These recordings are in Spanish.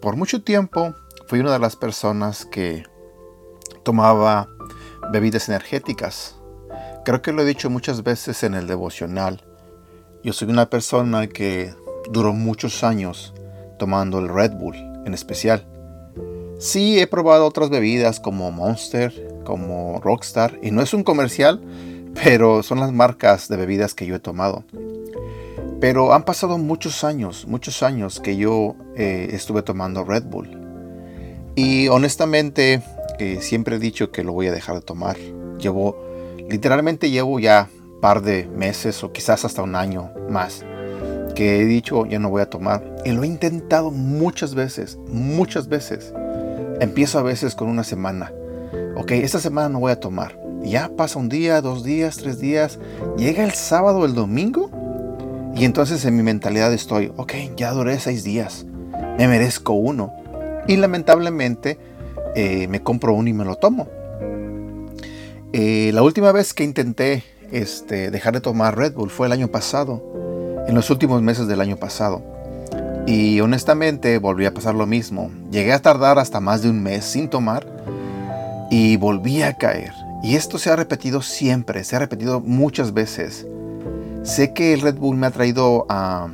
Por mucho tiempo fui una de las personas que tomaba bebidas energéticas. Creo que lo he dicho muchas veces en el devocional. Yo soy una persona que duró muchos años tomando el Red Bull en especial. Sí he probado otras bebidas como Monster, como Rockstar, y no es un comercial, pero son las marcas de bebidas que yo he tomado. Pero han pasado muchos años, muchos años que yo eh, estuve tomando Red Bull. Y honestamente, siempre he dicho que lo voy a dejar de tomar. Llevo, literalmente llevo ya par de meses o quizás hasta un año más que he dicho ya no voy a tomar. Y lo he intentado muchas veces, muchas veces. Empiezo a veces con una semana. Ok, esta semana no voy a tomar. Ya pasa un día, dos días, tres días. Llega el sábado, el domingo y entonces en mi mentalidad estoy, ok, ya duré seis días, me merezco uno. Y lamentablemente eh, me compro uno y me lo tomo. Eh, la última vez que intenté este, dejar de tomar Red Bull fue el año pasado, en los últimos meses del año pasado. Y honestamente volví a pasar lo mismo. Llegué a tardar hasta más de un mes sin tomar y volví a caer. Y esto se ha repetido siempre, se ha repetido muchas veces. Sé que el Red Bull me ha traído a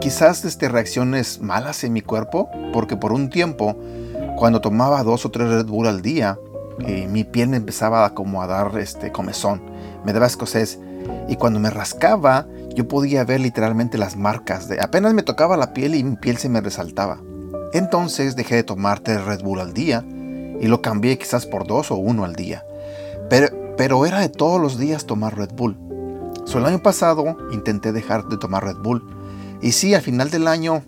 quizás este, reacciones malas en mi cuerpo, porque por un tiempo, cuando tomaba dos o tres Red Bull al día, eh, mi piel empezaba como a dar este comezón, me daba escocés, y cuando me rascaba, yo podía ver literalmente las marcas de apenas me tocaba la piel y mi piel se me resaltaba. Entonces dejé de tomar tres Red Bull al día y lo cambié quizás por dos o uno al día. Pero, pero era de todos los días tomar Red Bull el año pasado intenté dejar de tomar Red Bull. Y sí, al final del año,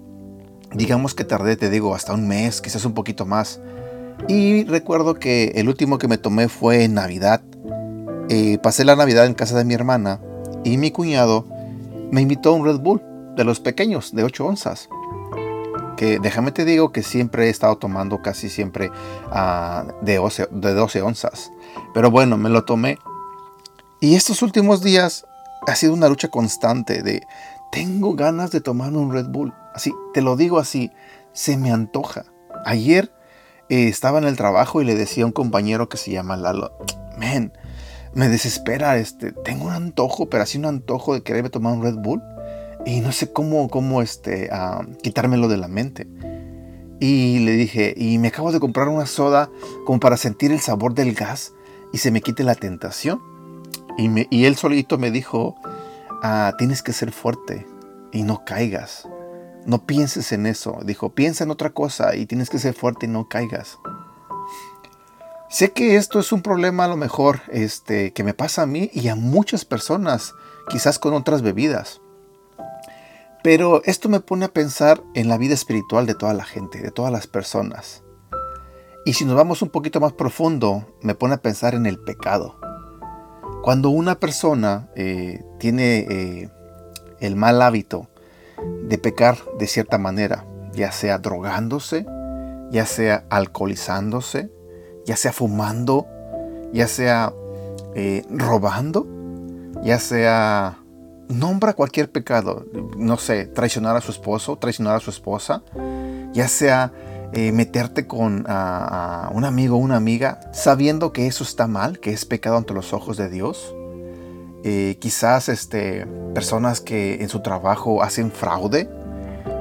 digamos que tardé, te digo, hasta un mes, quizás un poquito más. Y recuerdo que el último que me tomé fue en Navidad. Eh, pasé la Navidad en casa de mi hermana y mi cuñado me invitó un Red Bull de los pequeños, de 8 onzas. Que déjame te digo que siempre he estado tomando casi siempre ah, de, 12, de 12 onzas. Pero bueno, me lo tomé. Y estos últimos días ha sido una lucha constante de tengo ganas de tomar un Red Bull. Así, te lo digo así, se me antoja. Ayer eh, estaba en el trabajo y le decía a un compañero que se llama Lalo, man, me desespera, este, tengo un antojo, pero así un antojo de quererme tomar un Red Bull y no sé cómo, cómo este, uh, quitármelo de la mente. Y le dije, y me acabo de comprar una soda como para sentir el sabor del gas y se me quite la tentación. Y, él solito me dijo, ah, tienes que ser fuerte y no caigas. No pienses en eso. Dijo, piensa en otra cosa y tienes que ser fuerte y no caigas. Sé que esto es un problema a lo mejor este, que me pasa a mí y a muchas personas, quizás con otras bebidas. Pero esto me pone a pensar en la vida espiritual de toda la gente, de todas las personas. Y si nos vamos un poquito más profundo, me pone a pensar en el pecado. Cuando una persona eh, tiene eh, el mal hábito de pecar de cierta manera, ya sea drogándose, ya sea alcoholizándose, ya sea fumando, ya sea eh, robando, ya sea nombra cualquier pecado, no sé, traicionar a su esposo, traicionar a su esposa, ya sea eh, meterte con un amigo o una amiga sabiendo que eso está mal, que es pecado ante los ojos de Dios. Eh, quizás este, personas que en su trabajo hacen fraude,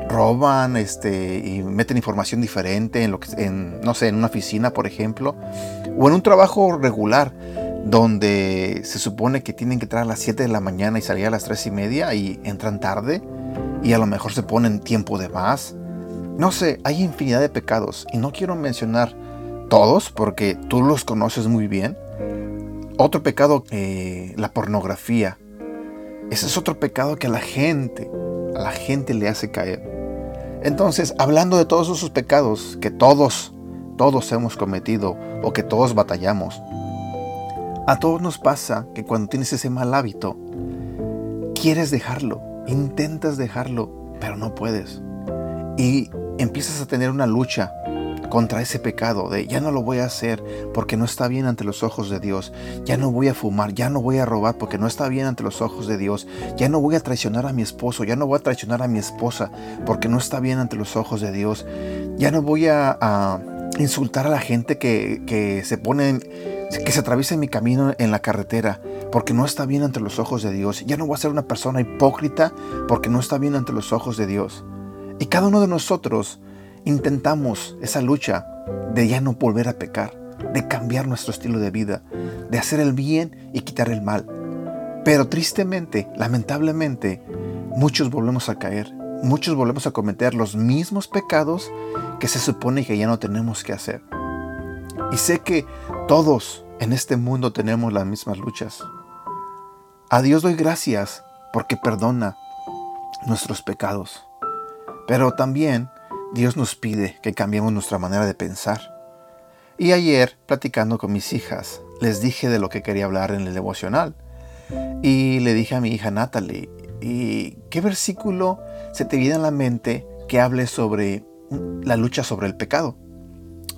roban este, y meten información diferente en, lo que, en, no sé, en una oficina, por ejemplo, o en un trabajo regular donde se supone que tienen que entrar a las 7 de la mañana y salir a las 3 y media y entran tarde y a lo mejor se ponen tiempo de más no sé, hay infinidad de pecados y no quiero mencionar todos porque tú los conoces muy bien. Otro pecado, eh, la pornografía. Ese es otro pecado que a la gente, a la gente le hace caer. Entonces, hablando de todos esos pecados que todos, todos hemos cometido o que todos batallamos, a todos nos pasa que cuando tienes ese mal hábito, quieres dejarlo, intentas dejarlo, pero no puedes. Y empiezas a tener una lucha contra ese pecado de ya no lo voy a hacer porque no está bien ante los ojos de Dios, ya no voy a fumar, ya no voy a robar porque no está bien ante los ojos de Dios, ya no voy a traicionar a mi esposo, ya no voy a traicionar a mi esposa porque no está bien ante los ojos de Dios, ya no voy a, insultar a la gente que, que se pone, que se atraviesa en mi camino en la carretera porque no está bien ante los ojos de Dios, ya no voy a ser una persona hipócrita porque no está bien ante los ojos de Dios. Y cada uno de nosotros intentamos esa lucha de ya no volver a pecar, de cambiar nuestro estilo de vida, de hacer el bien y quitar el mal. Pero tristemente, lamentablemente, muchos volvemos a caer, muchos volvemos a cometer los mismos pecados que se supone que ya no tenemos que hacer. Y sé que todos en este mundo tenemos las mismas luchas. A Dios doy gracias porque perdona nuestros pecados. Pero también Dios nos pide que cambiemos nuestra manera de pensar. Y ayer, platicando con mis hijas, les dije de lo que quería hablar en el devocional. Y le dije a mi hija Natalie, ¿y qué versículo se te viene a la mente que hable sobre la lucha sobre el pecado?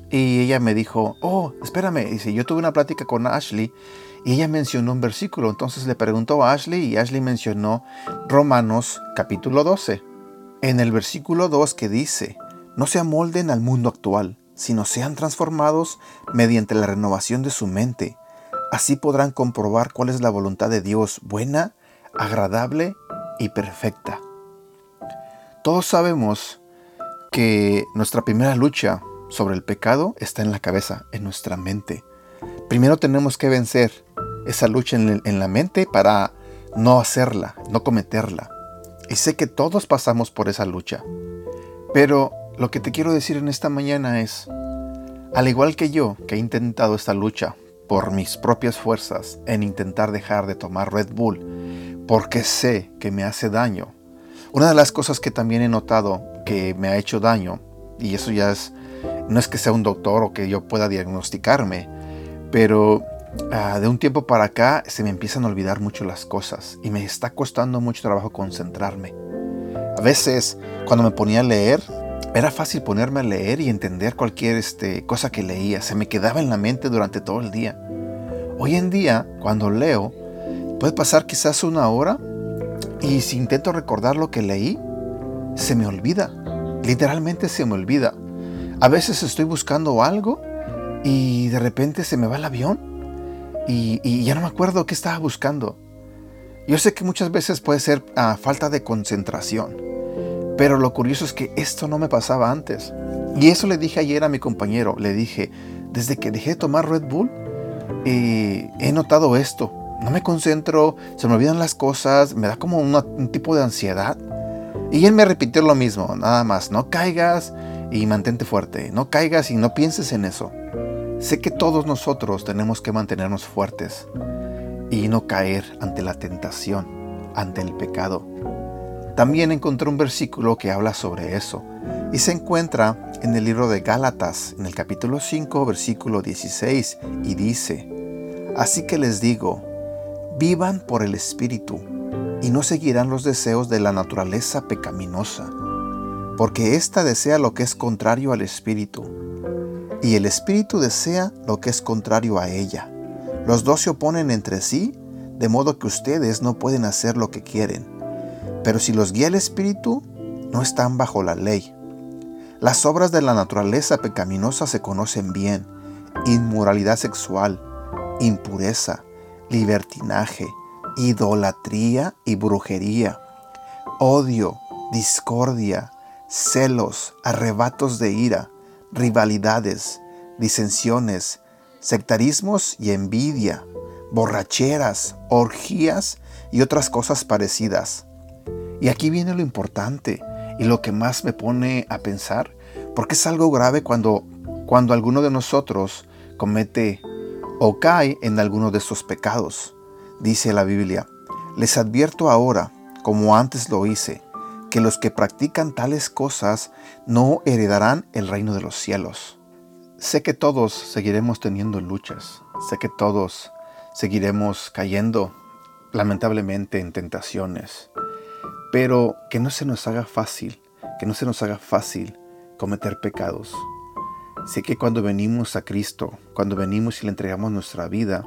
Y ella me dijo, oh, espérame, dice, yo tuve una plática con Ashley y ella mencionó un versículo. Entonces le preguntó a Ashley y Ashley mencionó Romanos capítulo 12 en el versículo 2 que dice, no se amolden al mundo actual, sino sean transformados mediante la renovación de su mente. Así podrán comprobar cuál es la voluntad de Dios, buena, agradable y perfecta. Todos sabemos que nuestra primera lucha sobre el pecado está en la cabeza, en nuestra mente. Primero tenemos que vencer esa lucha en, la mente para no hacerla, no cometerla. Y sé que todos pasamos por esa lucha. Pero lo que te quiero decir en esta mañana es, al igual que yo, que he intentado esta lucha por mis propias fuerzas en intentar dejar de tomar Red Bull, porque sé que me hace daño. Una de las cosas que también he notado que me ha hecho daño, y eso ya es, no es que sea un doctor o que yo pueda diagnosticarme, pero Ah, de un tiempo para acá se me empiezan a olvidar mucho las cosas y me está costando mucho trabajo concentrarme. A veces cuando me ponía a leer, era fácil ponerme a leer y entender cualquier este, cosa que leía. Se me quedaba en la mente durante todo el día. Hoy en día, cuando leo, puede pasar quizás una hora y si intento recordar lo que leí, se me olvida. Literalmente se me olvida. A veces estoy buscando algo y de repente se me va el avión y, ya no me acuerdo qué estaba buscando. Yo sé que muchas veces puede ser ah, falta de concentración, pero lo curioso es que esto no me pasaba antes. Y eso le dije ayer a mi compañero, le dije, desde que dejé de tomar Red Bull, eh, he notado esto. No me concentro, se me olvidan las cosas, me da como un tipo de ansiedad. Y él me repitió lo mismo, nada más, no caigas y mantente fuerte, no caigas y no pienses en eso. Sé que todos nosotros tenemos que mantenernos fuertes y no caer ante la tentación, ante el pecado. También encontré un versículo que habla sobre eso y se encuentra en el libro de Gálatas, en el capítulo 5, versículo 16, y dice, Así que les digo, vivan por el Espíritu y no seguirán los deseos de la naturaleza pecaminosa, porque ésta desea lo que es contrario al Espíritu y el espíritu desea lo que es contrario a ella. Los dos se oponen entre sí, de modo que ustedes no pueden hacer lo que quieren. Pero si los guía el espíritu, no están bajo la ley. Las obras de la naturaleza pecaminosa se conocen bien. Inmoralidad sexual, impureza, libertinaje, idolatría y brujería, odio, discordia, celos, arrebatos de ira, rivalidades, disensiones, sectarismos y envidia, borracheras, orgías y otras cosas parecidas. Y aquí viene lo importante y lo que más me pone a pensar, porque es algo grave cuando, cuando alguno de nosotros comete o cae en alguno de estos pecados. Dice la Biblia, les advierto ahora, como antes lo hice, que los que practican tales cosas no heredarán el reino de los cielos. Sé que todos seguiremos teniendo luchas, sé que todos seguiremos cayendo lamentablemente en tentaciones, pero que no se nos haga fácil, que no se nos haga fácil cometer pecados. Sé que cuando venimos a Cristo, cuando venimos y le entregamos nuestra vida,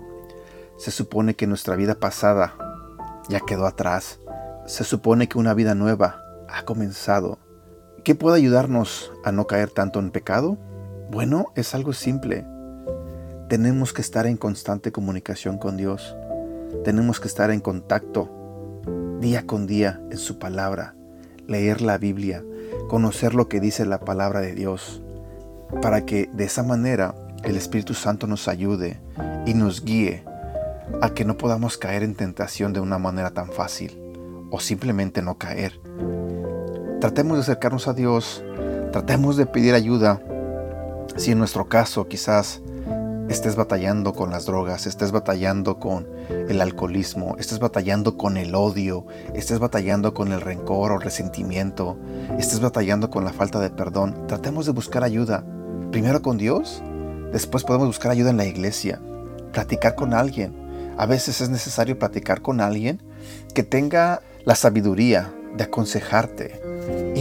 se supone que nuestra vida pasada ya quedó atrás. Se supone que una vida nueva ha comenzado. ¿Qué puede ayudarnos a no caer tanto en pecado? Bueno, es algo simple. Tenemos que estar en constante comunicación con Dios. Tenemos que estar en contacto día con día en su palabra, leer la Biblia, conocer lo que dice la palabra de Dios, para que de esa manera el Espíritu Santo nos ayude y nos guíe a que no podamos caer en tentación de una manera tan fácil o simplemente no caer. Tratemos de acercarnos a Dios, tratemos de pedir ayuda. Si en nuestro caso quizás estés batallando con las drogas, estés batallando con el alcoholismo, estés batallando con el odio, estés batallando con el rencor o resentimiento, estés batallando con la falta de perdón, tratemos de buscar ayuda. Primero con Dios, después podemos buscar ayuda en la iglesia, platicar con alguien. A veces es necesario platicar con alguien que tenga la sabiduría de aconsejarte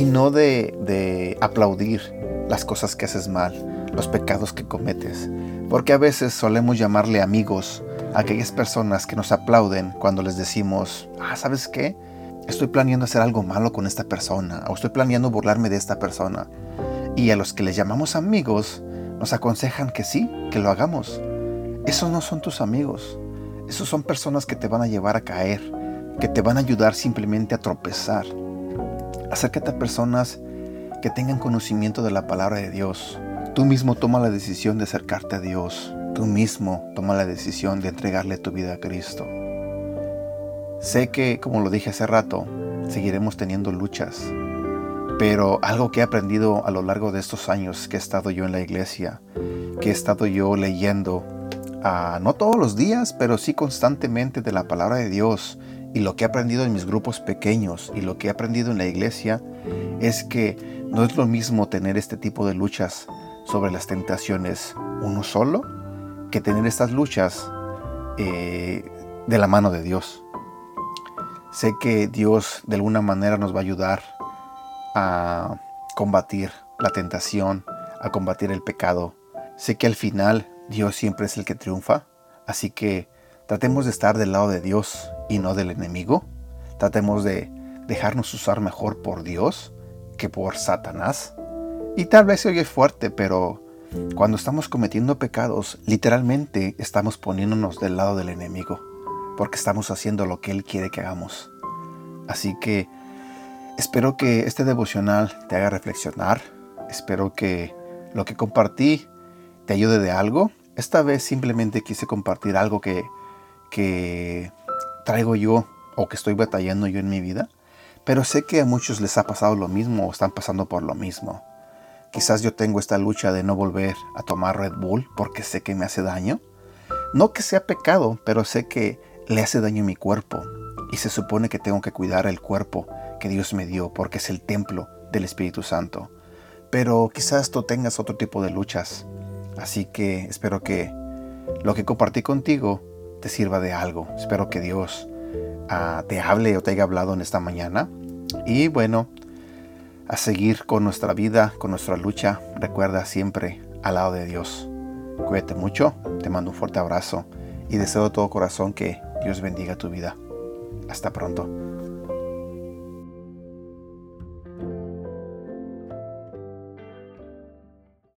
y no de, de aplaudir las cosas que haces mal, los pecados que cometes, porque a veces solemos llamarle amigos a aquellas personas que nos aplauden cuando les decimos, ah, ¿sabes qué? Estoy planeando hacer algo malo con esta persona o estoy planeando burlarme de esta persona. Y a los que les llamamos amigos nos aconsejan que sí, que lo hagamos. Esos no son tus amigos. Esos son personas que te van a llevar a caer, que te van a ayudar simplemente a tropezar. Acércate a personas que tengan conocimiento de la palabra de Dios, Tú mismo toma la decisión de acercarte a Dios. Tú mismo toma la decisión de entregarle tu vida a Cristo. Sé que, como lo dije hace rato, seguiremos teniendo luchas, pero algo que he aprendido a lo largo de estos años que he estado yo en la iglesia, que he estado yo leyendo, ah, no todos los días, pero sí constantemente de la palabra de Dios, y lo que he aprendido en mis grupos pequeños y lo que he aprendido en la iglesia, es que no es lo mismo tener este tipo de luchas sobre las tentaciones uno solo que tener estas luchas eh, de la mano de Dios. Sé que Dios de alguna manera nos va a ayudar a combatir la tentación, a combatir el pecado. Sé que al final Dios siempre es el que triunfa, así que tratemos de estar del lado de Dios y no del enemigo. Tratemos de dejarnos usar mejor por Dios que por Satanás. Y tal vez se oye fuerte, pero cuando estamos cometiendo pecados, literalmente estamos poniéndonos del lado del enemigo, porque estamos haciendo lo que Él quiere que hagamos. Así que espero que este devocional te haga reflexionar, espero que lo que compartí te ayude de algo. Esta vez simplemente quise compartir algo que, que traigo yo o que estoy batallando yo en mi vida, pero sé que a muchos les ha pasado lo mismo o están pasando por lo mismo. Quizás yo tengo esta lucha de no volver a tomar Red Bull porque sé que me hace daño. No que sea pecado, pero sé que le hace daño a mi cuerpo. Y se supone que tengo que cuidar el cuerpo que Dios me dio porque es el templo del Espíritu Santo. Pero quizás tú tengas otro tipo de luchas. Así que espero que lo que compartí contigo te sirva de algo. Espero que Dios ah, te hable o te haya hablado en esta mañana. Y bueno, a seguir con nuestra vida, con nuestra lucha. Recuerda siempre al lado de Dios. Cuídate mucho, te mando un fuerte abrazo y deseo de todo corazón que Dios bendiga tu vida. Hasta pronto.